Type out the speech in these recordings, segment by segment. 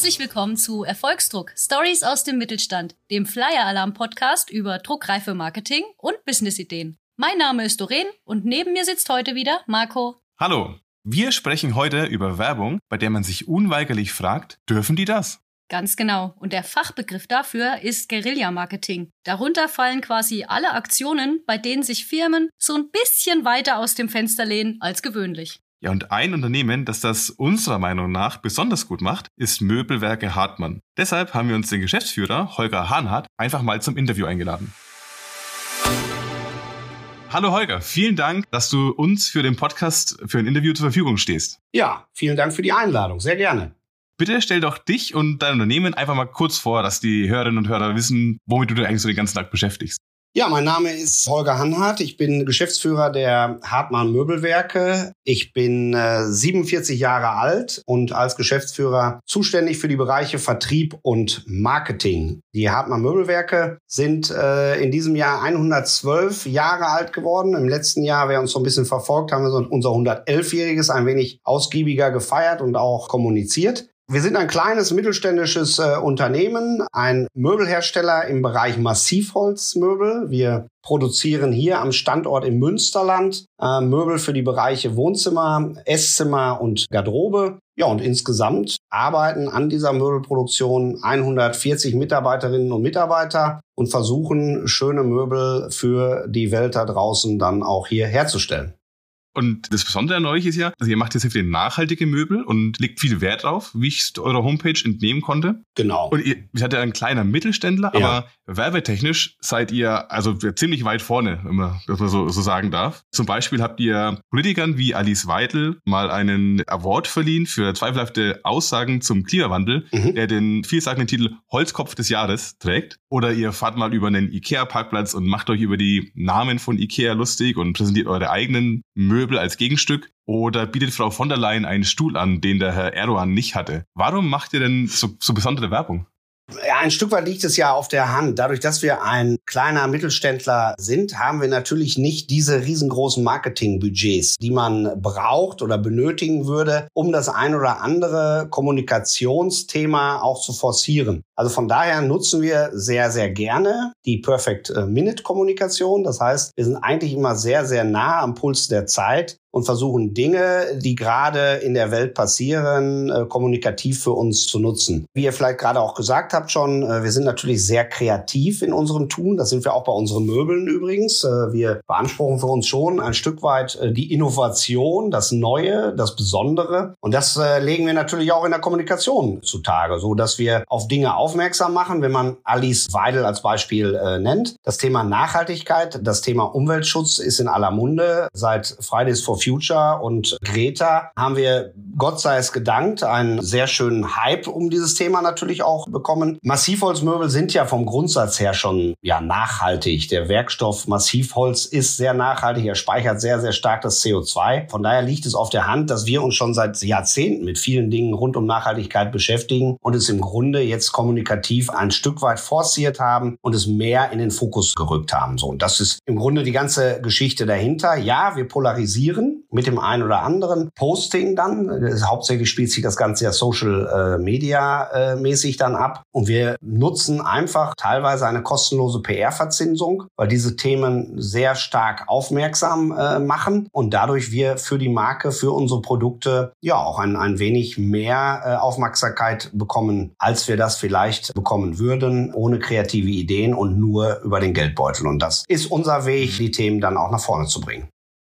Herzlich willkommen zu Erfolgsdruck Stories aus dem Mittelstand, dem Flyer Alarm Podcast über druckreife Marketing und Businessideen. Mein Name ist Doreen und neben mir sitzt heute wieder Marco. Hallo. Wir sprechen heute über Werbung, bei der man sich unweigerlich fragt, dürfen die das? Ganz genau. Und der Fachbegriff dafür ist Guerilla-Marketing. Darunter fallen quasi alle Aktionen, bei denen sich Firmen so ein bisschen weiter aus dem Fenster lehnen als gewöhnlich. Ja, und ein Unternehmen, das das unserer Meinung nach besonders gut macht, ist Möbelwerke Hartmann. Deshalb haben wir uns den Geschäftsführer Holger Hahnhardt einfach mal zum Interview eingeladen. Hallo Holger, vielen Dank, dass du uns für den Podcast für ein Interview zur Verfügung stehst. Ja, vielen Dank für die Einladung, sehr gerne. Bitte stell doch dich und dein Unternehmen einfach mal kurz vor, dass die Hörerinnen und Hörer wissen, womit du dich eigentlich so den ganzen Tag beschäftigst. Ja, mein Name ist Holger Hanhardt. Ich bin Geschäftsführer der Hartmann Möbelwerke. Ich bin äh, 47 Jahre alt und als Geschäftsführer zuständig für die Bereiche Vertrieb und Marketing. Die Hartmann Möbelwerke sind äh, in diesem Jahr 112 Jahre alt geworden. Im letzten Jahr, wer uns so ein bisschen verfolgt, haben wir so unser 111-jähriges ein wenig ausgiebiger gefeiert und auch kommuniziert. Wir sind ein kleines mittelständisches äh, Unternehmen, ein Möbelhersteller im Bereich Massivholzmöbel. Wir produzieren hier am Standort im Münsterland äh, Möbel für die Bereiche Wohnzimmer, Esszimmer und Garderobe. Ja, und insgesamt arbeiten an dieser Möbelproduktion 140 Mitarbeiterinnen und Mitarbeiter und versuchen, schöne Möbel für die Welt da draußen dann auch hier herzustellen. Und das Besondere an euch ist ja, also ihr macht jetzt sehr viele nachhaltige Möbel und legt viel Wert drauf, wie ich eurer Homepage entnehmen konnte. Genau. Und ihr seid ja ein kleiner Mittelständler, ja. aber werbetechnisch seid ihr also ziemlich weit vorne, wenn man das mal so, so sagen darf. Zum Beispiel habt ihr Politikern wie Alice Weidel mal einen Award verliehen für zweifelhafte Aussagen zum Klimawandel, mhm. der den vielsagenden Titel Holzkopf des Jahres trägt. Oder ihr fahrt mal über einen Ikea-Parkplatz und macht euch über die Namen von Ikea lustig und präsentiert eure eigenen Möbel als Gegenstück oder bietet Frau von der Leyen einen Stuhl an, den der Herr Erdogan nicht hatte. Warum macht ihr denn so, so besondere Werbung? Ein Stück weit liegt es ja auf der Hand. Dadurch, dass wir ein kleiner Mittelständler sind, haben wir natürlich nicht diese riesengroßen Marketingbudgets, die man braucht oder benötigen würde, um das ein oder andere Kommunikationsthema auch zu forcieren. Also von daher nutzen wir sehr, sehr gerne die Perfect Minute Kommunikation. Das heißt, wir sind eigentlich immer sehr, sehr nah am Puls der Zeit und versuchen Dinge, die gerade in der Welt passieren, äh, kommunikativ für uns zu nutzen. Wie ihr vielleicht gerade auch gesagt habt schon, äh, wir sind natürlich sehr kreativ in unserem Tun. Das sind wir auch bei unseren Möbeln übrigens. Äh, wir beanspruchen für uns schon ein Stück weit äh, die Innovation, das Neue, das Besondere. Und das legen wir natürlich auch in der Kommunikation zutage, so dass wir auf Dinge aufmerksam machen. Wenn man Alice Weidel als Beispiel nennt, das Thema Nachhaltigkeit, das Thema Umweltschutz ist in aller Munde. Seit Fridays for Future und Greta haben wir, Gott sei es gedankt, einen sehr schönen Hype um dieses Thema natürlich auch bekommen. Massivholzmöbel sind ja vom Grundsatz her schon ja nachhaltig. Der Werkstoff Massivholz ist sehr nachhaltig. Er speichert sehr, sehr stark das CO2. Von daher liegt es auf der Hand, dass wir uns schon seit Jahrzehnten mit vielen Dingen rund um Nachhaltigkeit beschäftigen und es im Grunde jetzt kommunikativ ein Stück weit forciert haben und es mehr in den Fokus gerückt haben. So, und das ist im Grunde die ganze Geschichte dahinter. Ja, wir polarisieren mit dem einen oder anderen Posting dann. Hauptsächlich spielt sich das Ganze ja Social äh, Media äh, mäßig dann ab. Und wir nutzen einfach teilweise eine kostenlose PR-Verzinsung, weil diese Themen sehr stark aufmerksam äh, machen und dadurch wir für die Marke, für unsere Produkte ja auch ein, ein wenig mehr äh, Aufmerksamkeit bekommen, als wir das vielleicht bekommen würden, ohne kreative Ideen und nur über den Geldbeutel. Und das ist unser Weg, die Themen dann auch nach vorne zu bringen.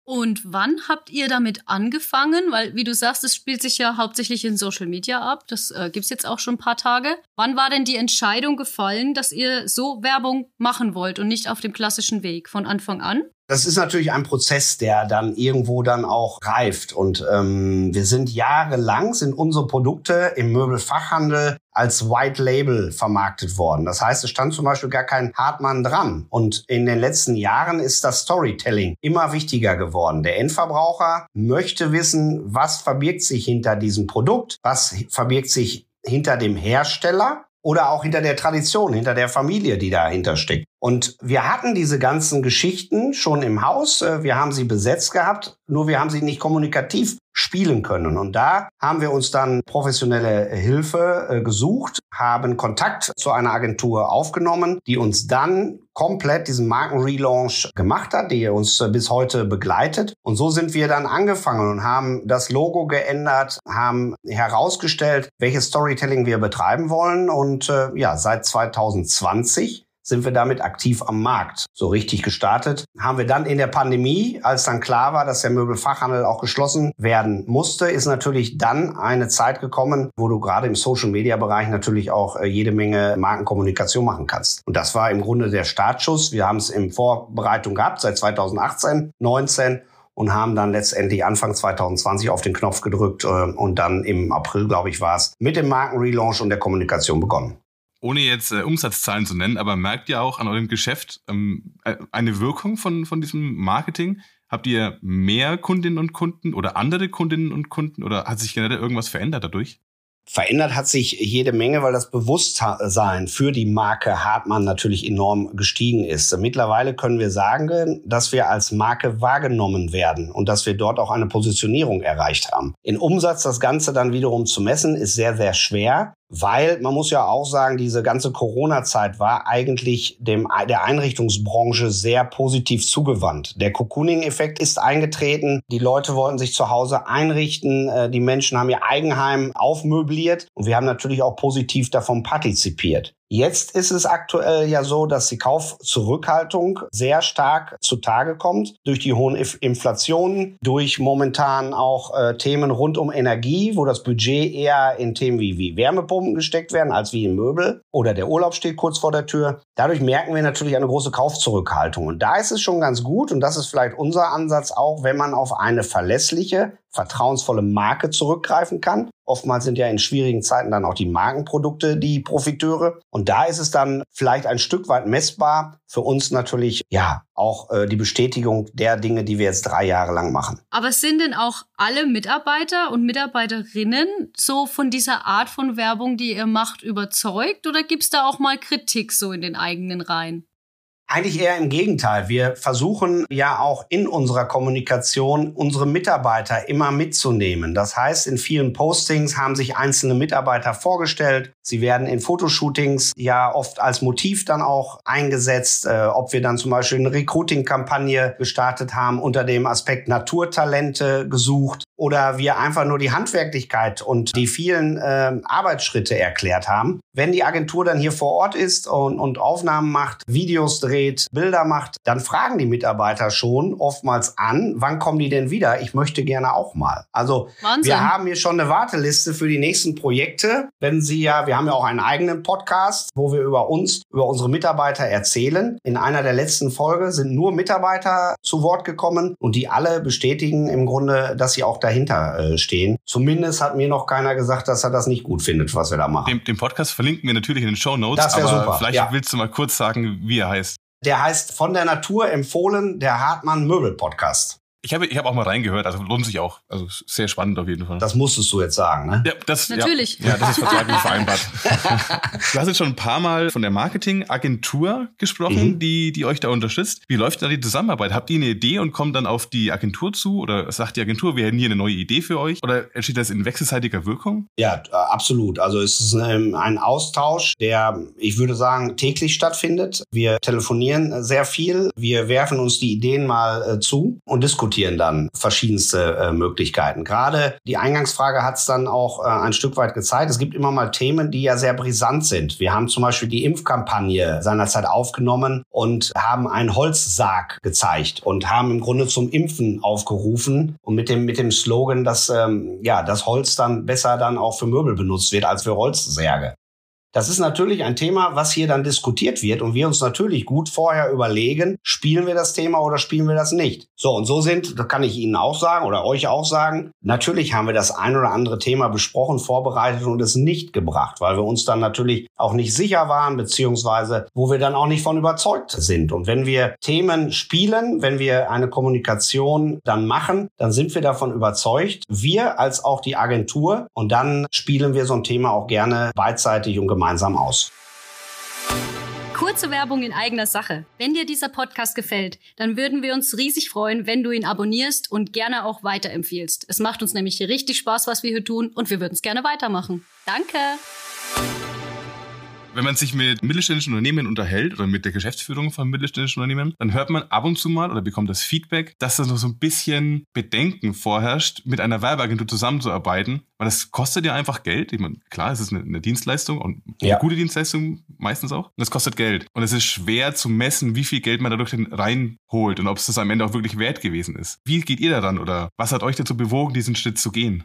Und wann habt ihr damit angefangen? Weil, wie du sagst, es spielt sich ja hauptsächlich in Social Media ab. Das äh, gibt's jetzt auch schon ein paar Tage. Wann war denn die Entscheidung gefallen, dass ihr so Werbung machen wollt und nicht auf dem klassischen Weg? Von Anfang an? Das ist natürlich ein Prozess, der dann irgendwo dann auch reift. Und ähm, wir sind jahrelang, sind unsere Produkte im Möbelfachhandel als White Label vermarktet worden. Das heißt, es stand zum Beispiel gar kein Hartmann dran. Und in den letzten Jahren ist das Storytelling immer wichtiger geworden. Der Endverbraucher möchte wissen, was verbirgt sich hinter diesem Produkt, was verbirgt sich hinter dem Hersteller oder auch hinter der Tradition, hinter der Familie, die dahinter steckt. Und wir hatten diese ganzen Geschichten schon im Haus. Äh, wir haben sie besetzt gehabt, nur wir haben sie nicht kommunikativ spielen können. Und da haben wir uns dann professionelle Hilfe äh, gesucht, haben Kontakt zu einer Agentur aufgenommen, die uns dann komplett diesen Markenrelaunch gemacht hat, die uns bis heute begleitet. Und so sind wir dann angefangen und haben das Logo geändert, haben herausgestellt, welches Storytelling wir betreiben wollen. Und äh, ja, seit 2020 sind wir damit aktiv am Markt. So richtig gestartet haben wir dann in der Pandemie, als dann klar war, dass der Möbelfachhandel auch geschlossen werden musste, ist natürlich dann eine Zeit gekommen, wo du gerade im Social-Media-Bereich natürlich auch äh, jede Menge Markenkommunikation machen kannst. Und das war im Grunde der Startschuss. Wir haben es in Vorbereitung gehabt seit 2018, 19 und haben dann letztendlich Anfang 2020 auf den Knopf gedrückt äh, und dann im April, glaube ich, war es, mit dem Markenrelaunch und der Kommunikation begonnen ohne jetzt äh, Umsatzzahlen zu nennen, aber merkt ihr auch an eurem Geschäft ähm, äh, eine Wirkung von, von diesem Marketing? Habt ihr mehr Kundinnen und Kunden oder andere Kundinnen und Kunden oder hat sich generell irgendwas verändert dadurch? Verändert hat sich jede Menge, weil das Bewusstsein für die Marke Hartmann natürlich enorm gestiegen ist. Mittlerweile können wir sagen, dass wir als Marke wahrgenommen werden und dass wir dort auch eine Positionierung erreicht haben. In Umsatz das Ganze dann wiederum zu messen, ist sehr, sehr schwer. Weil man muss ja auch sagen, diese ganze Corona-Zeit war eigentlich dem, der Einrichtungsbranche sehr positiv zugewandt. Der Cocooning-Effekt ist eingetreten. Die Leute wollten sich zu Hause einrichten. Äh, die Menschen haben ihr Eigenheim aufmöbliert. Und wir haben natürlich auch positiv davon partizipiert. Jetzt ist es aktuell ja so, dass die Kaufzurückhaltung sehr stark zutage kommt durch die hohen Inflationen, durch momentan auch äh, Themen rund um Energie, wo das Budget eher in Themen wie, wie Wärmepumpen gesteckt werden als wie in Möbel oder der Urlaub steht kurz vor der Tür. Dadurch merken wir natürlich eine große Kaufzurückhaltung. Und da ist es schon ganz gut und das ist vielleicht unser Ansatz auch, wenn man auf eine verlässliche, vertrauensvolle Marke zurückgreifen kann. Oftmals sind ja in schwierigen Zeiten dann auch die Markenprodukte die Profiteure. Und da ist es dann vielleicht ein Stück weit messbar. Für uns natürlich, ja, auch äh, die Bestätigung der Dinge, die wir jetzt drei Jahre lang machen. Aber sind denn auch alle Mitarbeiter und Mitarbeiterinnen so von dieser Art von Werbung, die ihr macht, überzeugt? Oder gibt es da auch mal Kritik so in den eigenen Reihen? Eigentlich eher im Gegenteil. Wir versuchen ja auch in unserer Kommunikation unsere Mitarbeiter immer mitzunehmen. Das heißt, in vielen Postings haben sich einzelne Mitarbeiter vorgestellt. Sie werden in Fotoshootings ja oft als Motiv dann auch eingesetzt. Äh, ob wir dann zum Beispiel eine Recruiting-Kampagne gestartet haben unter dem Aspekt Naturtalente gesucht oder wir einfach nur die Handwerklichkeit und die vielen äh, Arbeitsschritte erklärt haben. Wenn die Agentur dann hier vor Ort ist und, und Aufnahmen macht, Videos dreht, Bilder macht, dann fragen die Mitarbeiter schon oftmals an, wann kommen die denn wieder? Ich möchte gerne auch mal. Also Wahnsinn. wir haben hier schon eine Warteliste für die nächsten Projekte. Wenn Sie ja, wir haben ja auch einen eigenen Podcast, wo wir über uns, über unsere Mitarbeiter erzählen. In einer der letzten Folge sind nur Mitarbeiter zu Wort gekommen und die alle bestätigen im Grunde, dass sie auch dahinter äh, stehen. Zumindest hat mir noch keiner gesagt, dass er das nicht gut findet, was wir da machen. Den, den Podcast verlinken wir natürlich in den Show Notes. Das wäre super. Vielleicht ja. willst du mal kurz sagen, wie er heißt. Der heißt von der Natur empfohlen, der Hartmann Möbel Podcast. Ich habe ich hab auch mal reingehört, also lohnt sich auch. Also sehr spannend auf jeden Fall. Das musstest du jetzt sagen, ne? Ja, das, Natürlich. Ja, ja das ist vertraglich vereinbart. du hast jetzt schon ein paar Mal von der Marketingagentur gesprochen, mhm. die, die euch da unterstützt. Wie läuft da die Zusammenarbeit? Habt ihr eine Idee und kommt dann auf die Agentur zu? Oder sagt die Agentur, wir hätten hier eine neue Idee für euch? Oder entsteht das in wechselseitiger Wirkung? Ja, äh, absolut. Also es ist ein Austausch, der, ich würde sagen, täglich stattfindet. Wir telefonieren sehr viel. Wir werfen uns die Ideen mal äh, zu und diskutieren diskutieren dann verschiedenste äh, Möglichkeiten. Gerade die Eingangsfrage hat es dann auch äh, ein Stück weit gezeigt. Es gibt immer mal Themen, die ja sehr brisant sind. Wir haben zum Beispiel die Impfkampagne seinerzeit aufgenommen und haben einen Holzsarg gezeigt und haben im Grunde zum Impfen aufgerufen und mit dem, mit dem Slogan, dass ähm, ja, das Holz dann besser dann auch für Möbel benutzt wird als für Holzsärge. Das ist natürlich ein Thema, was hier dann diskutiert wird und wir uns natürlich gut vorher überlegen, spielen wir das Thema oder spielen wir das nicht. So, und so sind, das kann ich Ihnen auch sagen oder euch auch sagen, natürlich haben wir das ein oder andere Thema besprochen, vorbereitet und es nicht gebracht, weil wir uns dann natürlich auch nicht sicher waren, beziehungsweise wo wir dann auch nicht von überzeugt sind. Und wenn wir Themen spielen, wenn wir eine Kommunikation dann machen, dann sind wir davon überzeugt, wir als auch die Agentur und dann spielen wir so ein Thema auch gerne beidseitig und gemeinsam gemeinsam aus. Kurze Werbung in eigener Sache. Wenn dir dieser Podcast gefällt, dann würden wir uns riesig freuen, wenn du ihn abonnierst und gerne auch weiterempfiehlst. Es macht uns nämlich richtig Spaß, was wir hier tun und wir würden es gerne weitermachen. Danke! Wenn man sich mit mittelständischen Unternehmen unterhält oder mit der Geschäftsführung von mittelständischen Unternehmen, dann hört man ab und zu mal oder bekommt das Feedback, dass da noch so ein bisschen Bedenken vorherrscht, mit einer Werbeagentur zusammenzuarbeiten, weil das kostet ja einfach Geld. Ich meine, klar, es ist eine, eine Dienstleistung und eine ja. gute Dienstleistung meistens auch. Und das kostet Geld. Und es ist schwer zu messen, wie viel Geld man dadurch reinholt und ob es das am Ende auch wirklich wert gewesen ist. Wie geht ihr daran oder was hat euch dazu bewogen, diesen Schritt zu gehen?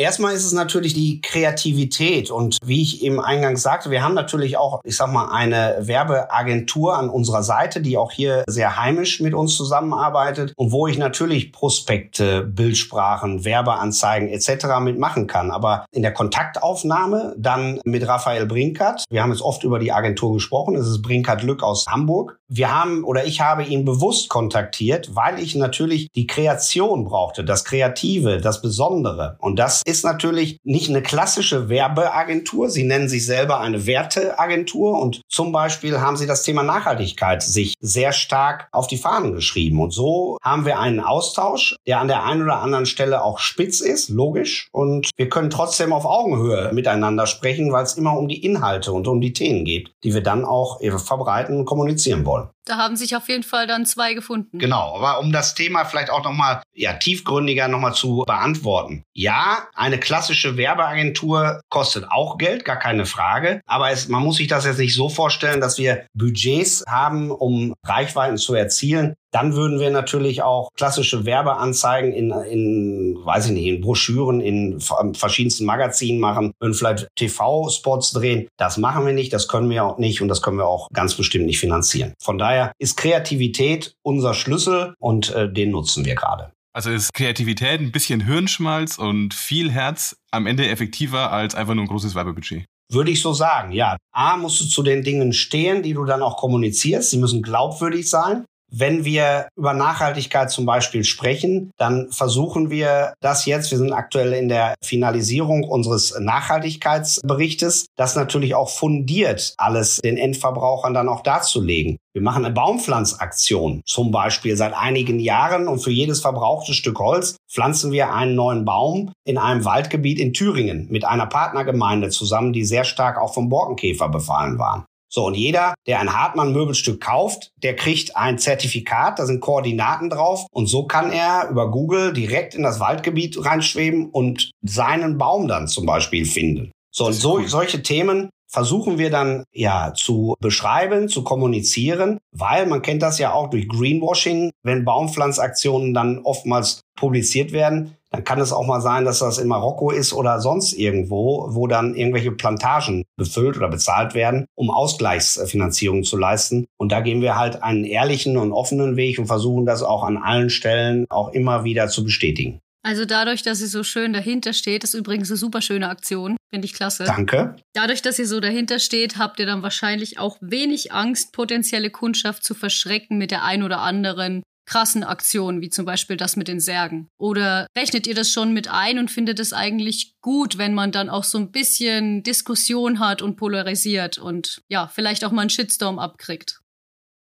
Erstmal ist es natürlich die Kreativität und wie ich eben eingangs sagte, wir haben natürlich auch, ich sag mal, eine Werbeagentur an unserer Seite, die auch hier sehr heimisch mit uns zusammenarbeitet und wo ich natürlich Prospekte, Bildsprachen, Werbeanzeigen etc. mitmachen kann. Aber in der Kontaktaufnahme dann mit Raphael Brinkert, wir haben jetzt oft über die Agentur gesprochen, es ist Brinkert Lück aus Hamburg. Wir haben oder ich habe ihn bewusst kontaktiert, weil ich natürlich die Kreation brauchte, das Kreative, das Besondere und das ist natürlich nicht eine klassische Werbeagentur. Sie nennen sich selber eine Werteagentur und zum Beispiel haben sie das Thema Nachhaltigkeit sich sehr stark auf die Fahnen geschrieben. Und so haben wir einen Austausch, der an der einen oder anderen Stelle auch spitz ist, logisch. Und wir können trotzdem auf Augenhöhe miteinander sprechen, weil es immer um die Inhalte und um die Themen geht, die wir dann auch verbreiten und kommunizieren wollen. Da haben sich auf jeden Fall dann zwei gefunden. Genau, aber um das Thema vielleicht auch nochmal ja, tiefgründiger nochmal zu beantworten. Ja, eine klassische Werbeagentur kostet auch Geld, gar keine Frage. Aber es, man muss sich das jetzt nicht so vorstellen, dass wir Budgets haben, um Reichweiten zu erzielen, dann würden wir natürlich auch klassische Werbeanzeigen in, in weiß ich nicht, in Broschüren, in verschiedensten Magazinen machen, würden vielleicht TV-Spots drehen. Das machen wir nicht, das können wir auch nicht und das können wir auch ganz bestimmt nicht finanzieren. Von daher ist Kreativität unser Schlüssel und äh, den nutzen wir gerade. Also ist Kreativität ein bisschen Hirnschmalz und viel Herz am Ende effektiver als einfach nur ein großes Werbebudget. Würde ich so sagen, ja. A, musst du zu den Dingen stehen, die du dann auch kommunizierst. Sie müssen glaubwürdig sein. Wenn wir über Nachhaltigkeit zum Beispiel sprechen, dann versuchen wir das jetzt, wir sind aktuell in der Finalisierung unseres Nachhaltigkeitsberichtes, das natürlich auch fundiert alles den Endverbrauchern dann auch darzulegen. Wir machen eine Baumpflanzaktion zum Beispiel seit einigen Jahren und für jedes verbrauchte Stück Holz pflanzen wir einen neuen Baum in einem Waldgebiet in Thüringen mit einer Partnergemeinde zusammen, die sehr stark auch vom Borkenkäfer befallen waren. So, und jeder, der ein Hartmann-Möbelstück kauft, der kriegt ein Zertifikat, da sind Koordinaten drauf. Und so kann er über Google direkt in das Waldgebiet reinschweben und seinen Baum dann zum Beispiel finden. So, und so, solche Themen versuchen wir dann ja zu beschreiben, zu kommunizieren, weil man kennt das ja auch durch Greenwashing, wenn Baumpflanzaktionen dann oftmals publiziert werden, dann kann es auch mal sein, dass das in Marokko ist oder sonst irgendwo, wo dann irgendwelche Plantagen befüllt oder bezahlt werden, um Ausgleichsfinanzierung zu leisten. Und da gehen wir halt einen ehrlichen und offenen Weg und versuchen das auch an allen Stellen auch immer wieder zu bestätigen. Also dadurch, dass sie so schön dahinter steht, ist übrigens eine super schöne Aktion. Finde ich klasse. Danke. Dadurch, dass ihr so dahinter steht, habt ihr dann wahrscheinlich auch wenig Angst, potenzielle Kundschaft zu verschrecken mit der ein oder anderen krassen Aktionen, wie zum Beispiel das mit den Särgen? Oder rechnet ihr das schon mit ein und findet es eigentlich gut, wenn man dann auch so ein bisschen Diskussion hat und polarisiert und ja, vielleicht auch mal einen Shitstorm abkriegt?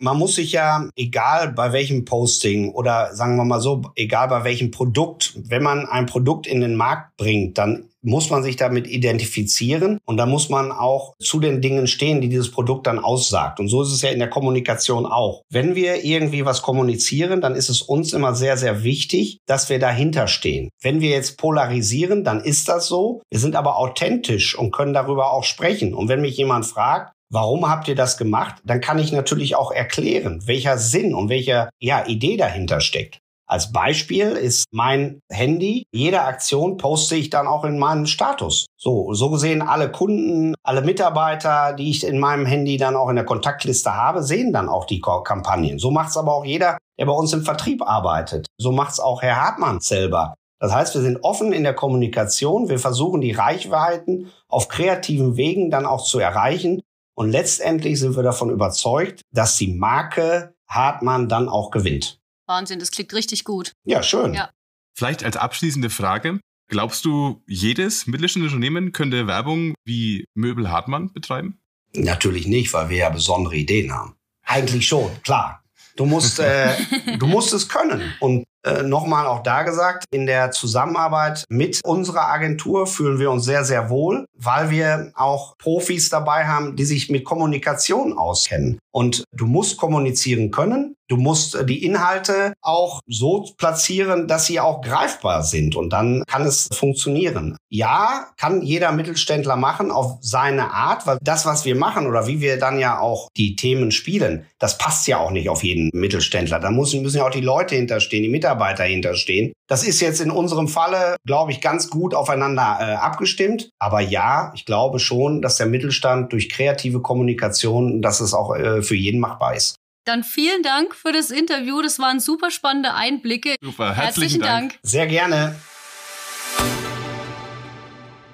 man muss sich ja, egal bei welchem Posting oder sagen wir mal so, egal bei welchem Produkt, wenn man ein Produkt in den Markt bringt, dann muss man sich damit identifizieren und da muss man auch zu den Dingen stehen, die dieses Produkt dann aussagt. Und so ist es ja in der Kommunikation auch. Wenn wir irgendwie was kommunizieren, dann ist es uns immer sehr, sehr wichtig, dass wir dahinter stehen. Wenn wir jetzt polarisieren, dann ist das so. Wir sind aber authentisch und können darüber auch sprechen. Und wenn mich jemand fragt, Warum habt ihr das gemacht? Dann kann ich natürlich auch erklären, welcher Sinn und welche ja, Idee dahinter steckt. Als Beispiel ist mein Handy, jede Aktion poste ich dann auch in meinen Status. So, so gesehen alle Kunden, alle Mitarbeiter, die ich in meinem Handy dann auch in der Kontaktliste habe, sehen dann auch die Kampagnen. So macht es aber auch jeder, der bei uns im Vertrieb arbeitet. So macht es auch Herr Hartmann selber. Das heißt, wir sind offen in der Kommunikation. Wir versuchen die Reichweiten auf kreativen Wegen dann auch zu erreichen und letztendlich sind wir davon überzeugt, dass die Marke Hartmann dann auch gewinnt. Wahnsinn, das klingt richtig gut. Ja, schön. Ja. Vielleicht als abschließende Frage. Glaubst du, jedes mittelständische Unternehmen könnte Werbung wie Möbel Hartmann betreiben? Natürlich nicht, weil wir ja besondere Ideen haben. Eigentlich schon, klar. Du musst, äh, du musst es können. Und äh, nochmal auch da gesagt, in der Zusammenarbeit mit unserer Agentur fühlen wir uns sehr, sehr wohl, weil wir auch Profis dabei haben, die sich mit Kommunikation auskennen. Und du musst kommunizieren können. Du musst äh, die Inhalte auch so platzieren, dass sie auch greifbar sind. Und dann kann es funktionieren. Ja, kann jeder Mittelständler machen auf seine Art, weil das, was wir machen oder wie wir dann ja auch die Themen spielen, das passt ja auch nicht auf jeden Mittelständler. Da müssen, müssen ja auch die Leute hinterstehen, die Mitarbeiter hinterstehen. Das ist jetzt in unserem Falle, glaube ich, ganz gut aufeinander äh, abgestimmt. Aber ja, ich glaube schon, dass der Mittelstand durch kreative Kommunikation, dass es auch äh, für jeden machbar ist. Dann vielen Dank für das Interview. Das waren super spannende Einblicke. Super, herzlichen, herzlichen Dank. Dank. Sehr gerne.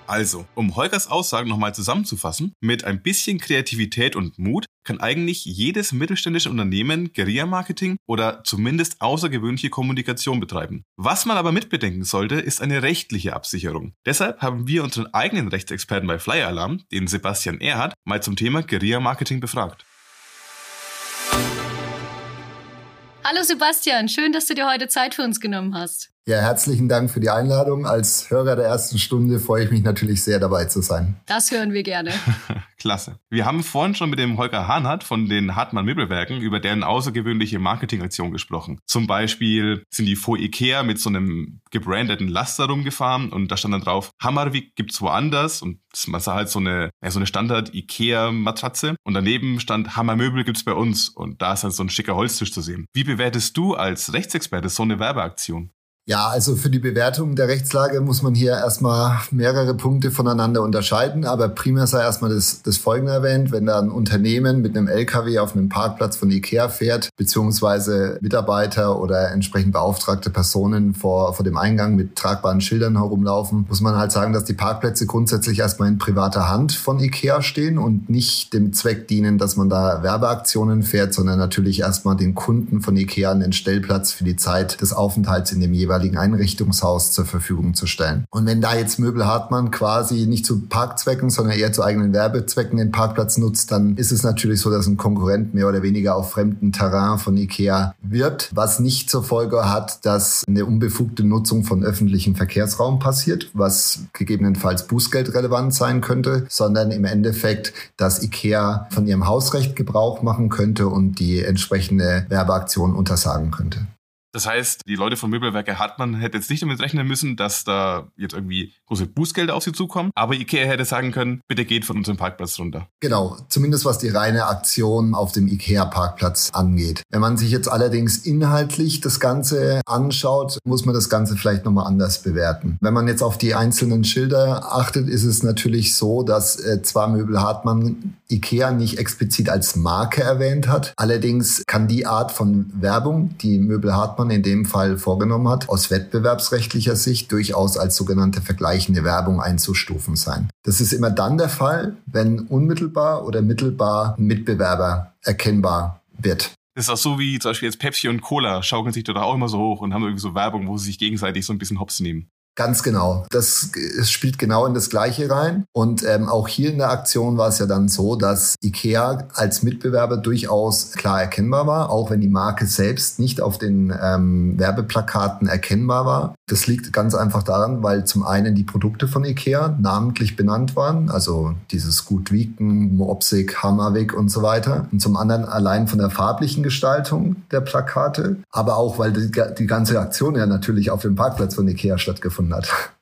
Also, um Holgers Aussagen nochmal zusammenzufassen, mit ein bisschen Kreativität und Mut kann eigentlich jedes mittelständische Unternehmen Guerilla-Marketing oder zumindest außergewöhnliche Kommunikation betreiben. Was man aber mitbedenken sollte, ist eine rechtliche Absicherung. Deshalb haben wir unseren eigenen Rechtsexperten bei Flyer Alarm, den Sebastian Erhardt, mal zum Thema Guerilla-Marketing befragt. Hallo Sebastian, schön, dass du dir heute Zeit für uns genommen hast. Ja, herzlichen Dank für die Einladung. Als Hörer der ersten Stunde freue ich mich natürlich sehr dabei zu sein. Das hören wir gerne. Klasse. Wir haben vorhin schon mit dem Holger Hahnhardt von den Hartmann Möbelwerken über deren außergewöhnliche Marketingaktion gesprochen. Zum Beispiel sind die vor Ikea mit so einem gebrandeten Laster rumgefahren und da stand dann drauf, Hammerweg gibt's woanders und man sah halt so eine, ja, so eine Standard Ikea Matratze und daneben stand Hammermöbel gibt's bei uns und da ist dann so ein schicker Holztisch zu sehen. Wie bewertest du als Rechtsexperte so eine Werbeaktion? Ja, also für die Bewertung der Rechtslage muss man hier erstmal mehrere Punkte voneinander unterscheiden. Aber primär sei erstmal das, das Folgende erwähnt. Wenn da ein Unternehmen mit einem LKW auf einem Parkplatz von Ikea fährt, beziehungsweise Mitarbeiter oder entsprechend beauftragte Personen vor, vor dem Eingang mit tragbaren Schildern herumlaufen, muss man halt sagen, dass die Parkplätze grundsätzlich erstmal in privater Hand von Ikea stehen und nicht dem Zweck dienen, dass man da Werbeaktionen fährt, sondern natürlich erstmal den Kunden von Ikea einen Stellplatz für die Zeit des Aufenthalts in dem jeweiligen jeweiligen Einrichtungshaus zur Verfügung zu stellen. Und wenn da jetzt Möbel Hartmann quasi nicht zu Parkzwecken, sondern eher zu eigenen Werbezwecken den Parkplatz nutzt, dann ist es natürlich so, dass ein Konkurrent mehr oder weniger auf fremden Terrain von IKEA wirbt, was nicht zur Folge hat, dass eine unbefugte Nutzung von öffentlichem Verkehrsraum passiert, was gegebenenfalls bußgeldrelevant sein könnte, sondern im Endeffekt, dass IKEA von ihrem Hausrecht Gebrauch machen könnte und die entsprechende Werbeaktion untersagen könnte. Das heißt, die Leute von Möbelwerke Hartmann hätten jetzt nicht damit rechnen müssen, dass da jetzt irgendwie große Bußgelder auf sie zukommen. Aber Ikea hätte sagen können, bitte geht von unserem Parkplatz runter. Genau, zumindest was die reine Aktion auf dem Ikea-Parkplatz angeht. Wenn man sich jetzt allerdings inhaltlich das Ganze anschaut, muss man das Ganze vielleicht nochmal anders bewerten. Wenn man jetzt auf die einzelnen Schilder achtet, ist es natürlich so, dass äh, zwar Möbel Hartmann Ikea nicht explizit als Marke erwähnt hat, allerdings kann die Art von Werbung, die Möbel Hartmann Hartmann in dem Fall vorgenommen hat, aus wettbewerbsrechtlicher Sicht durchaus als sogenannte vergleichende Werbung einzustufen sein. Das ist immer dann der Fall, wenn unmittelbar oder mittelbar ein Mitbewerber erkennbar wird. Das ist auch so wie zum Beispiel jetzt Pepsi und Cola schaukeln sich da auch immer so hoch und haben irgendwie so Werbung, wo sie sich gegenseitig so ein bisschen hops nehmen. Ganz genau. Das spielt genau in das Gleiche rein. Und ähm, auch hier in der Aktion war es ja dann so, dass IKEA als Mitbewerber durchaus klar erkennbar war, auch wenn die Marke selbst nicht auf den ähm, Werbeplakaten erkennbar war. Das liegt ganz einfach daran, weil zum einen die Produkte von IKEA namentlich benannt waren, also dieses Gutwiken, Moopsik, Hammerweg und so weiter. Und zum anderen allein von der farblichen Gestaltung der Plakate, aber auch, weil die, die ganze Aktion ja natürlich auf dem Parkplatz von IKEA stattgefunden hat.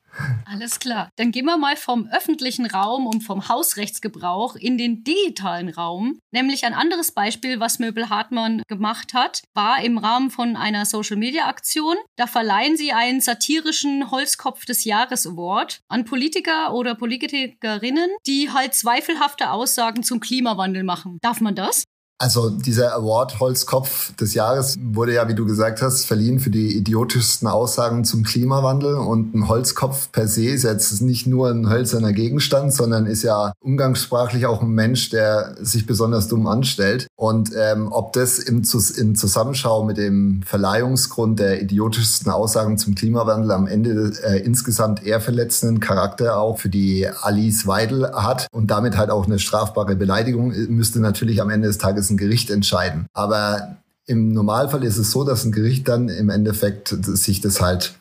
Alles klar. Dann gehen wir mal vom öffentlichen Raum und vom Hausrechtsgebrauch in den digitalen Raum. Nämlich ein anderes Beispiel, was Möbel Hartmann gemacht hat, war im Rahmen von einer Social-Media-Aktion. Da verleihen sie einen satirischen Holzkopf des Jahres Award an Politiker oder Politikerinnen, die halt zweifelhafte Aussagen zum Klimawandel machen. Darf man das? Also dieser Award Holzkopf des Jahres wurde ja, wie du gesagt hast, verliehen für die idiotischsten Aussagen zum Klimawandel. Und ein Holzkopf per se ist jetzt nicht nur ein hölzerner Gegenstand, sondern ist ja umgangssprachlich auch ein Mensch, der sich besonders dumm anstellt. Und ähm, ob das im, im Zusammenschau mit dem Verleihungsgrund der idiotischsten Aussagen zum Klimawandel am Ende äh, insgesamt eher verletzenden Charakter auch für die Alice Weidel hat und damit halt auch eine strafbare Beleidigung, müsste natürlich am Ende des Tages es ein Gericht entscheiden. Aber im Normalfall ist es so, dass ein Gericht dann im Endeffekt sich das halt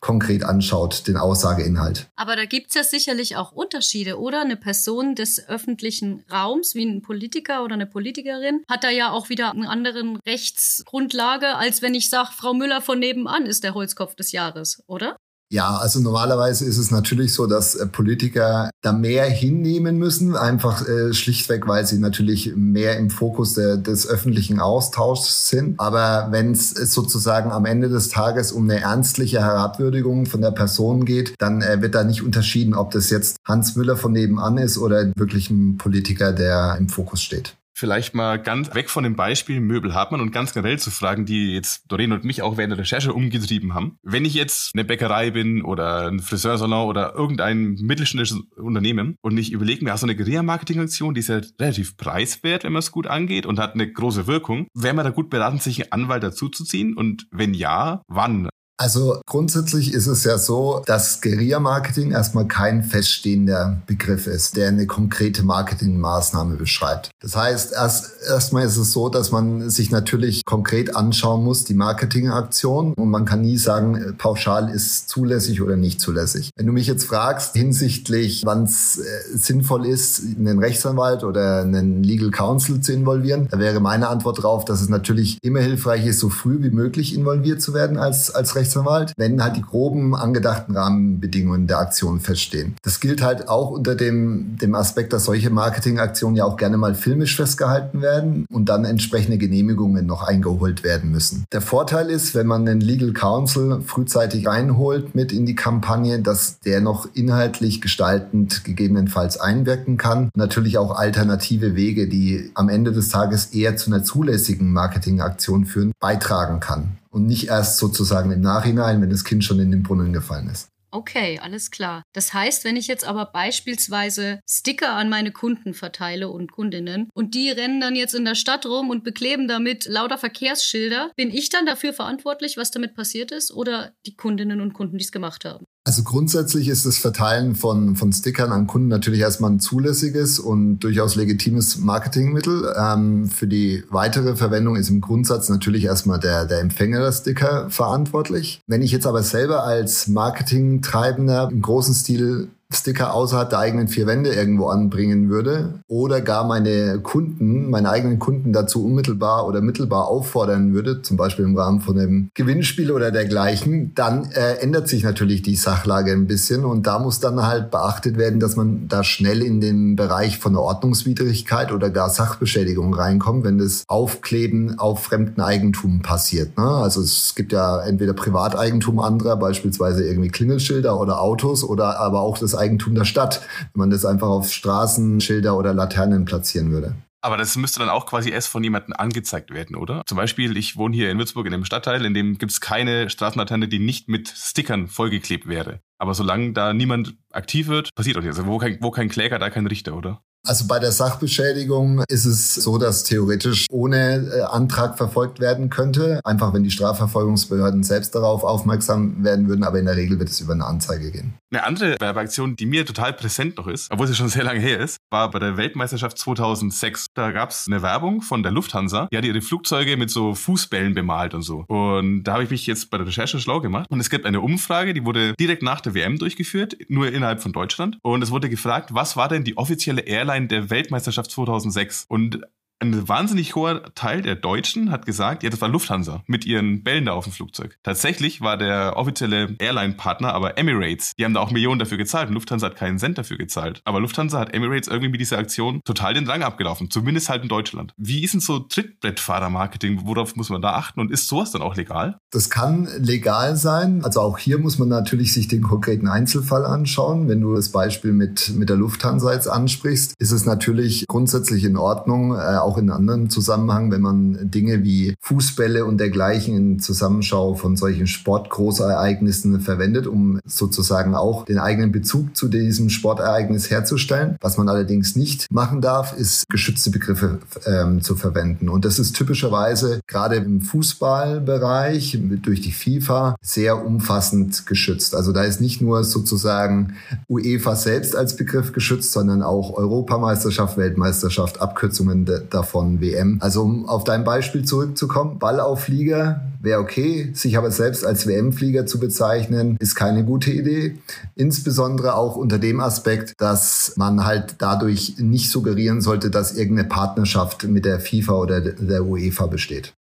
konkret anschaut, den Aussageinhalt. Aber da gibt's ja sicherlich auch Unterschiede, oder? Eine Person des öffentlichen Raums, wie ein Politiker oder eine Politikerin, hat da ja auch wieder eine andere Rechtsgrundlage, als wenn ich sage, Frau Müller von nebenan ist der Holzkopf des Jahres, oder? Ja, also normalerweise ist es natürlich so, dass äh, Politiker da mehr hinnehmen müssen, einfach äh, schlichtweg, weil sie natürlich mehr im Fokus der, des öffentlichen Austauschs sind. Aber wenn es sozusagen am Ende des Tages um eine ernstliche Herabwürdigung von der Person geht, dann äh, wird da nicht unterschieden, ob das jetzt Hans Müller von nebenan ist oder wirklich ein Politiker, der im Fokus steht vielleicht mal ganz weg von dem Beispiel Möbel Hartmann und ganz generell zu fragen, die jetzt Doreen und mich auch während der Recherche umgetrieben haben. Wenn ich jetzt eine Bäckerei bin oder ein Friseursalon oder irgendein mittelständisches Unternehmen und ich überlege mir, so eine Guerilla-Marketing-Aktion, die ist ja relativ preiswert, wenn man es gut angeht und hat eine große Wirkung, wäre man da gut beraten, sich einen Anwalt dazuzuziehen? Und wenn ja, wann? Also grundsätzlich ist es ja so, dass Guerilla-Marketing erstmal kein feststehender Begriff ist, der eine konkrete Marketingmaßnahme beschreibt. Das heißt, erst erstmal ist es so, dass man sich natürlich konkret anschauen muss, die Marketingaktion und man kann nie sagen, äh, pauschal ist zulässig oder nicht zulässig. Wenn du mich jetzt fragst hinsichtlich, wann es äh, sinnvoll ist, einen Rechtsanwalt oder einen Legal Counsel zu involvieren, da wäre meine Antwort darauf, dass es natürlich immer hilfreich ist, so früh wie möglich involviert zu werden als, als Rechtsanwalt Rechtsanwalt, wenn halt die groben angedachten Rahmenbedingungen der Aktion feststehen. Das gilt halt auch unter dem, dem Aspekt, dass solche Marketingaktionen ja auch gerne mal filmisch festgehalten werden und dann entsprechende Genehmigungen noch eingeholt werden müssen. Der Vorteil ist, wenn man den Legal Counsel frühzeitig reinholt mit in die Kampagne, dass der noch inhaltlich gestaltend gegebenenfalls einwirken kann. Natürlich auch alternative Wege, die am Ende des Tages eher zu einer zulässigen Marketingaktion führen, beitragen kann und nicht erst sozusagen im Nachhinein, wenn das Kind schon in den Brunnen gefallen ist. Okay, alles klar. Das heißt, wenn ich jetzt aber beispielsweise Sticker an meine Kunden verteile und Kundinnen und die rennen dann jetzt in der Stadt rum und bekleben damit lauter Verkehrsschilder, bin ich dann dafür verantwortlich, was damit passiert ist oder die Kundinnen und Kunden, die es gemacht haben? Also grundsätzlich ist das Verteilen von, von Stickern an Kunden natürlich erstmal ein zulässiges und durchaus legitimes Marketingmittel. Ähm, für die weitere Verwendung ist im Grundsatz natürlich erstmal der, der Empfänger der Sticker verantwortlich. Wenn ich jetzt aber selber als Marketingtreibender im großen Stil Sticker außerhalb der eigenen vier Wände irgendwo anbringen würde oder gar meine Kunden, meine eigenen Kunden dazu unmittelbar oder mittelbar auffordern würde, zum Beispiel im Rahmen von einem Gewinnspiel oder dergleichen, dann äh, ändert sich natürlich die Sachlage ein bisschen und da muss dann halt beachtet werden, dass man da schnell in den Bereich von der Ordnungswidrigkeit oder gar Sachbeschädigung reinkommt, wenn das Aufkleben auf fremden Eigentum passiert. Ne? Also es gibt ja entweder Privateigentum anderer, beispielsweise irgendwie Klingelschilder oder Autos oder aber auch das Eigentum der Stadt, wenn man das einfach auf Straßenschilder oder Laternen platzieren würde. Aber das müsste dann auch quasi erst von jemandem angezeigt werden, oder? Zum Beispiel, ich wohne hier in Würzburg in einem Stadtteil, in dem gibt es keine Straßenlaterne, die nicht mit Stickern vollgeklebt wäre. Aber solange da niemand aktiv wird, passiert auch nichts. Also wo kein, wo kein Kläger, da kein Richter, oder? Also bei der Sachbeschädigung ist es so, dass theoretisch ohne äh, Antrag verfolgt werden könnte. Einfach wenn die Strafverfolgungsbehörden selbst darauf aufmerksam werden würden, aber in der Regel wird es über eine Anzeige gehen. Eine andere Werbeaktion, die mir total präsent noch ist, obwohl sie schon sehr lange her ist, war bei der Weltmeisterschaft 2006. Da gab es eine Werbung von der Lufthansa. Die hat ihre Flugzeuge mit so Fußbällen bemalt und so. Und da habe ich mich jetzt bei der Recherche schlau gemacht. Und es gibt eine Umfrage, die wurde direkt nach der WM durchgeführt, nur innerhalb von Deutschland. Und es wurde gefragt, was war denn die offizielle Airline Airline der Weltmeisterschaft 2006. Und ein wahnsinnig hoher Teil der Deutschen hat gesagt, ja, das war Lufthansa mit ihren Bällen da auf dem Flugzeug. Tatsächlich war der offizielle Airline-Partner aber Emirates. Die haben da auch Millionen dafür gezahlt und Lufthansa hat keinen Cent dafür gezahlt. Aber Lufthansa hat Emirates irgendwie mit dieser Aktion total den Rang abgelaufen. Zumindest halt in Deutschland. Wie ist denn so Trittbrettfahrer-Marketing? Worauf muss man da achten und ist sowas dann auch legal? Das kann legal sein. Also auch hier muss man natürlich sich den konkreten Einzelfall anschauen. Wenn du das Beispiel mit, mit der Lufthansa jetzt ansprichst, ist es natürlich grundsätzlich in Ordnung, äh, auch in anderen Zusammenhang, wenn man Dinge wie Fußbälle und dergleichen in Zusammenschau von solchen Sportgroßereignissen verwendet, um sozusagen auch den eigenen Bezug zu diesem Sportereignis herzustellen. Was man allerdings nicht machen darf, ist geschützte Begriffe ähm, zu verwenden. Und das ist typischerweise gerade im Fußballbereich durch die FIFA sehr umfassend geschützt. Also da ist nicht nur sozusagen UEFA selbst als Begriff geschützt, sondern auch Europameisterschaft, Weltmeisterschaft, Abkürzungen davon, WM. Also um auf dein Beispiel zurückzukommen, Ballauflieger wäre okay, sich aber selbst als WM-Flieger zu bezeichnen, ist keine gute Idee. Insbesondere auch unter dem Aspekt, dass man halt dadurch nicht suggerieren sollte, dass irgendeine Partnerschaft mit der FIFA oder der UEFA besteht.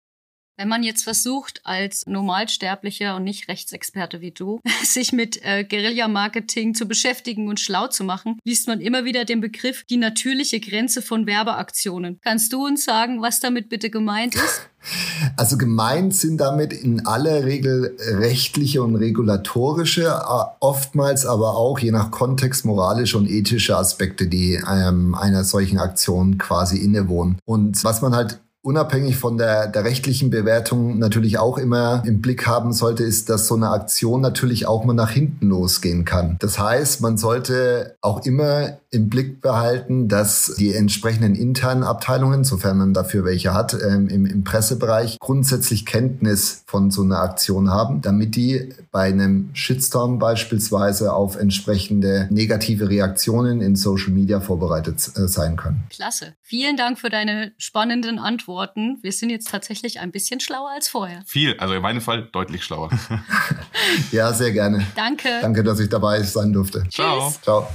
Wenn man jetzt versucht, als Normalsterblicher und nicht Rechtsexperte wie du, sich mit äh, Guerilla-Marketing zu beschäftigen und schlau zu machen, liest man immer wieder den Begriff die natürliche Grenze von Werbeaktionen. Kannst du uns sagen, was damit bitte gemeint ist? Also gemeint sind damit in aller Regel rechtliche und regulatorische, äh, oftmals aber auch je nach Kontext moralische und ethische Aspekte, die ähm, einer solchen Aktion quasi innewohnen. Und was man halt unabhängig von der, der rechtlichen Bewertung natürlich auch immer im Blick haben sollte, ist, dass so eine Aktion natürlich auch mal nach hinten losgehen kann. Das heißt, man sollte auch immer im Blick behalten, dass die entsprechenden internen Abteilungen, sofern man dafür welche hat, ähm, im, im Pressebereich grundsätzlich Kenntnis von so einer Aktion haben, damit die bei einem Shitstorm beispielsweise auf entsprechende negative Reaktionen in Social Media vorbereitet äh, sein können. Klasse. Vielen Dank für deine spannenden Antworten. Wir sind jetzt tatsächlich ein bisschen schlauer als vorher. Viel, also in meinem Fall deutlich schlauer. ja, sehr gerne. Danke. Danke, dass ich dabei sein durfte. Ciao. Ciao.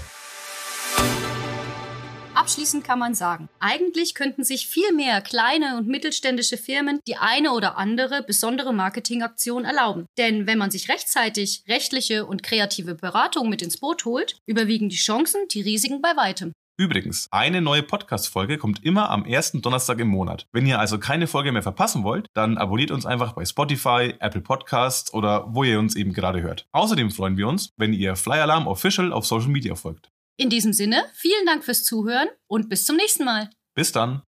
Abschließend kann man sagen, eigentlich könnten sich viel mehr kleine und mittelständische Firmen die eine oder andere besondere Marketingaktion erlauben. Denn wenn man sich rechtzeitig rechtliche und kreative Beratung mit ins Boot holt, überwiegen die Chancen die Risiken bei weitem. Übrigens, eine neue Podcast-Folge kommt immer am ersten Donnerstag im Monat. Wenn ihr also keine Folge mehr verpassen wollt, dann abonniert uns einfach bei Spotify, Apple Podcasts oder wo ihr uns eben gerade hört. Außerdem freuen wir uns, wenn ihr Fly Alarm Official auf Social Media folgt. In diesem Sinne, vielen Dank fürs Zuhören und bis zum nächsten Mal. Bis dann.